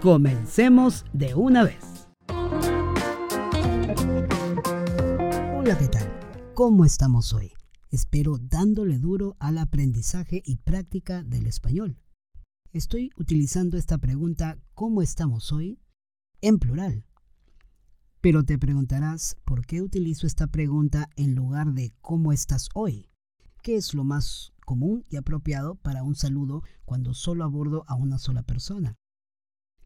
comencemos de una vez. Hola, ¿qué tal? ¿Cómo estamos hoy? Espero dándole duro al aprendizaje y práctica del español. Estoy utilizando esta pregunta ¿cómo estamos hoy? en plural. Pero te preguntarás por qué utilizo esta pregunta en lugar de ¿cómo estás hoy? ¿Qué es lo más común y apropiado para un saludo cuando solo abordo a una sola persona?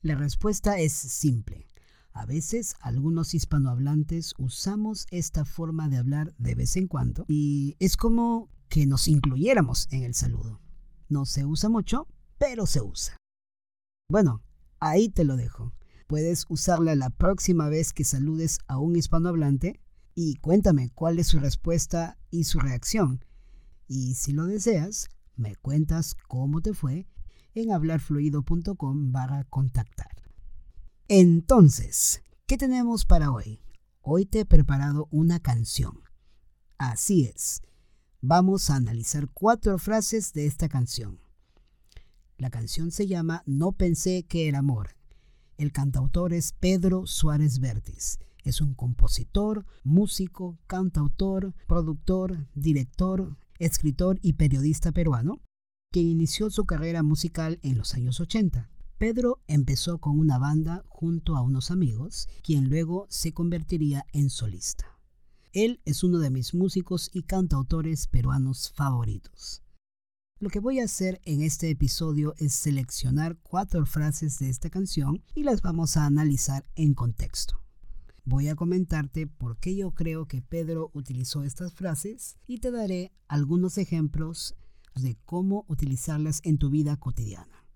La respuesta es simple. A veces algunos hispanohablantes usamos esta forma de hablar de vez en cuando y es como que nos incluyéramos en el saludo. No se usa mucho, pero se usa. Bueno, ahí te lo dejo. Puedes usarla la próxima vez que saludes a un hispanohablante y cuéntame cuál es su respuesta y su reacción. Y si lo deseas, me cuentas cómo te fue en hablarfluido.com barra contactar. Entonces, ¿qué tenemos para hoy? Hoy te he preparado una canción. Así es. Vamos a analizar cuatro frases de esta canción. La canción se llama No pensé que era amor. El cantautor es Pedro Suárez Vértiz. Es un compositor, músico, cantautor, productor, director, escritor y periodista peruano, quien inició su carrera musical en los años 80. Pedro empezó con una banda junto a unos amigos, quien luego se convertiría en solista. Él es uno de mis músicos y cantautores peruanos favoritos. Lo que voy a hacer en este episodio es seleccionar cuatro frases de esta canción y las vamos a analizar en contexto. Voy a comentarte por qué yo creo que Pedro utilizó estas frases y te daré algunos ejemplos de cómo utilizarlas en tu vida cotidiana.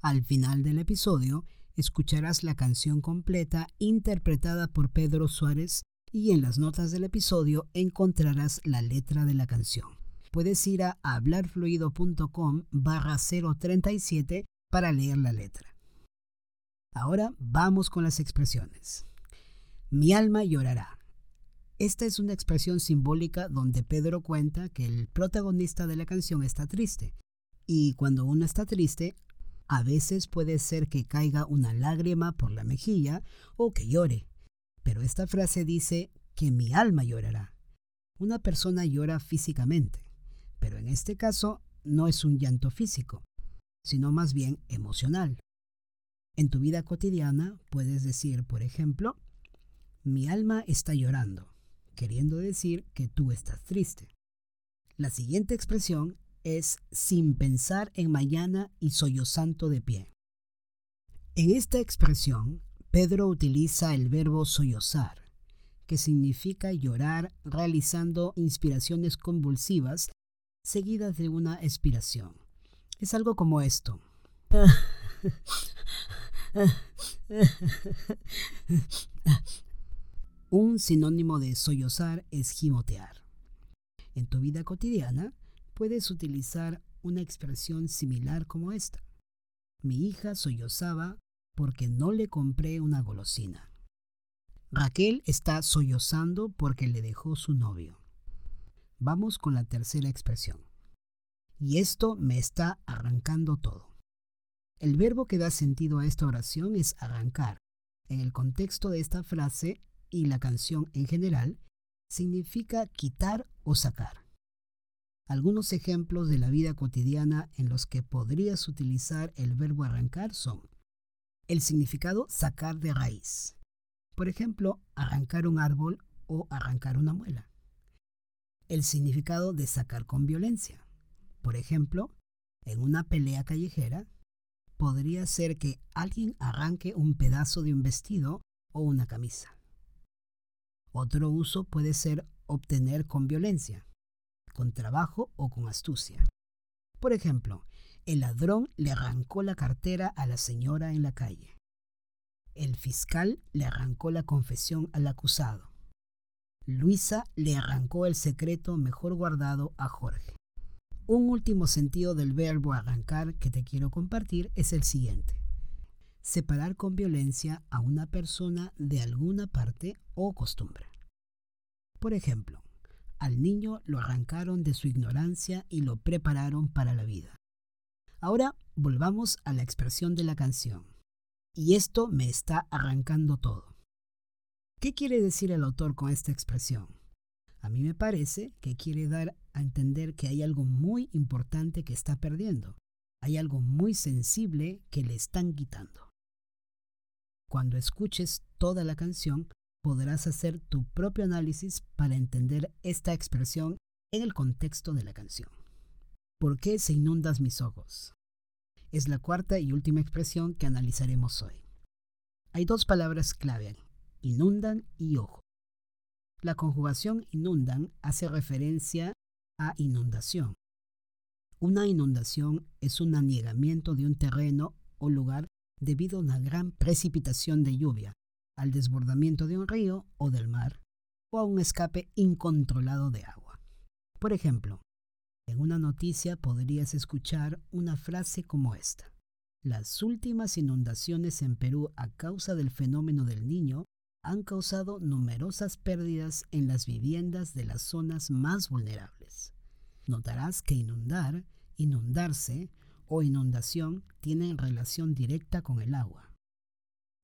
Al final del episodio, escucharás la canción completa interpretada por Pedro Suárez y en las notas del episodio encontrarás la letra de la canción. Puedes ir a hablarfluido.com barra 037 para leer la letra. Ahora vamos con las expresiones. Mi alma llorará. Esta es una expresión simbólica donde Pedro cuenta que el protagonista de la canción está triste. Y cuando uno está triste, a veces puede ser que caiga una lágrima por la mejilla o que llore. Pero esta frase dice que mi alma llorará. Una persona llora físicamente, pero en este caso no es un llanto físico, sino más bien emocional. En tu vida cotidiana puedes decir, por ejemplo, mi alma está llorando, queriendo decir que tú estás triste. La siguiente expresión es sin pensar en mañana y sollozando de pie. En esta expresión, Pedro utiliza el verbo sollozar, que significa llorar realizando inspiraciones convulsivas seguidas de una expiración. Es algo como esto. Un sinónimo de sollozar es gimotear. En tu vida cotidiana puedes utilizar una expresión similar como esta. Mi hija sollozaba porque no le compré una golosina. Raquel está sollozando porque le dejó su novio. Vamos con la tercera expresión. Y esto me está arrancando todo. El verbo que da sentido a esta oración es arrancar. En el contexto de esta frase y la canción en general significa quitar o sacar. Algunos ejemplos de la vida cotidiana en los que podrías utilizar el verbo arrancar son el significado sacar de raíz. Por ejemplo, arrancar un árbol o arrancar una muela. El significado de sacar con violencia. Por ejemplo, en una pelea callejera, podría ser que alguien arranque un pedazo de un vestido o una camisa. Otro uso puede ser obtener con violencia, con trabajo o con astucia. Por ejemplo, el ladrón le arrancó la cartera a la señora en la calle. El fiscal le arrancó la confesión al acusado. Luisa le arrancó el secreto mejor guardado a Jorge. Un último sentido del verbo arrancar que te quiero compartir es el siguiente. Separar con violencia a una persona de alguna parte o costumbre. Por ejemplo, al niño lo arrancaron de su ignorancia y lo prepararon para la vida. Ahora volvamos a la expresión de la canción. Y esto me está arrancando todo. ¿Qué quiere decir el autor con esta expresión? A mí me parece que quiere dar a entender que hay algo muy importante que está perdiendo. Hay algo muy sensible que le están quitando. Cuando escuches toda la canción, podrás hacer tu propio análisis para entender esta expresión en el contexto de la canción. ¿Por qué se inundas mis ojos? Es la cuarta y última expresión que analizaremos hoy. Hay dos palabras clave, inundan y ojo. La conjugación inundan hace referencia a inundación. Una inundación es un anegamiento de un terreno o lugar debido a una gran precipitación de lluvia, al desbordamiento de un río o del mar, o a un escape incontrolado de agua. Por ejemplo, en una noticia podrías escuchar una frase como esta. Las últimas inundaciones en Perú a causa del fenómeno del niño han causado numerosas pérdidas en las viviendas de las zonas más vulnerables. Notarás que inundar, inundarse o inundación tienen relación directa con el agua.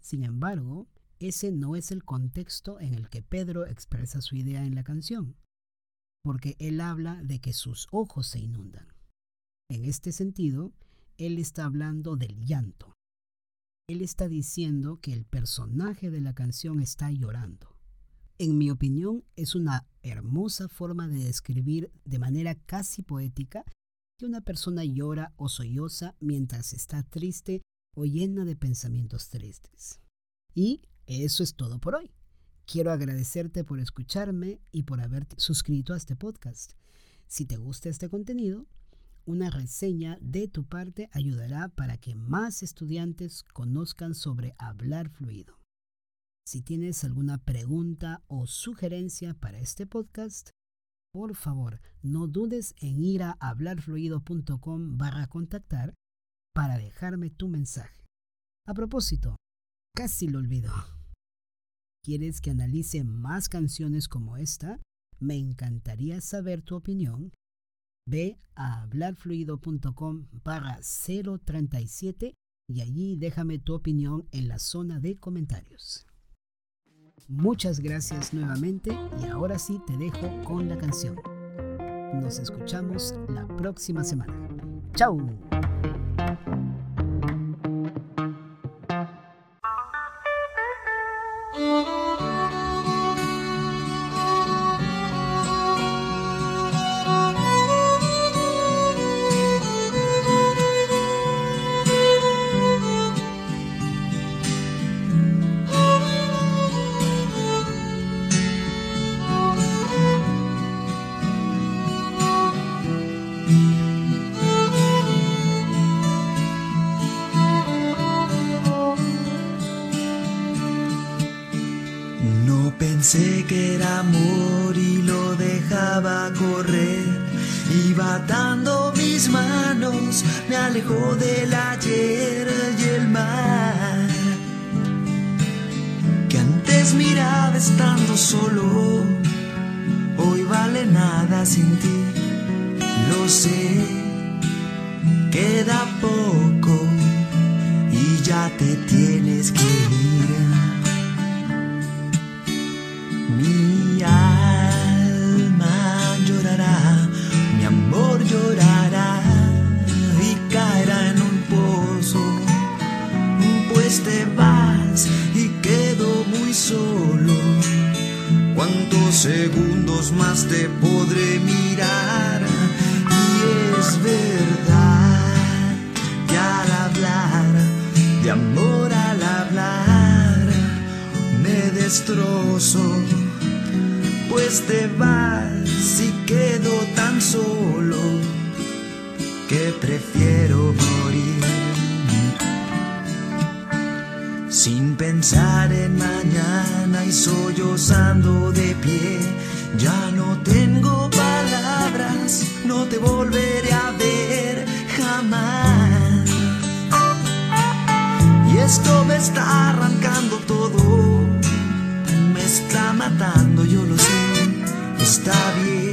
Sin embargo, ese no es el contexto en el que Pedro expresa su idea en la canción porque él habla de que sus ojos se inundan. En este sentido, él está hablando del llanto. Él está diciendo que el personaje de la canción está llorando. En mi opinión, es una hermosa forma de describir de manera casi poética que una persona llora o solloza mientras está triste o llena de pensamientos tristes. Y eso es todo por hoy. Quiero agradecerte por escucharme y por haberte suscrito a este podcast. Si te gusta este contenido, una reseña de tu parte ayudará para que más estudiantes conozcan sobre hablar fluido. Si tienes alguna pregunta o sugerencia para este podcast, por favor, no dudes en ir a hablarfluido.com barra contactar para dejarme tu mensaje. A propósito, casi lo olvido quieres que analice más canciones como esta, me encantaría saber tu opinión. Ve a hablarfluido.com barra 037 y allí déjame tu opinión en la zona de comentarios. Muchas gracias nuevamente y ahora sí te dejo con la canción. Nos escuchamos la próxima semana. ¡Chao! Pensé que era amor y lo dejaba correr. Iba dando mis manos, me alejó del ayer y el mar. Que antes miraba estando solo, hoy vale nada sin ti. Lo sé, queda poco y ya te tienes que ir. Pues te vas y quedo tan solo que prefiero morir. Sin pensar en mañana y sollozando de pie, ya no tengo palabras, no te volveré a ver jamás. Y esto me está arrancando todo, matando, yo lo sé, está bien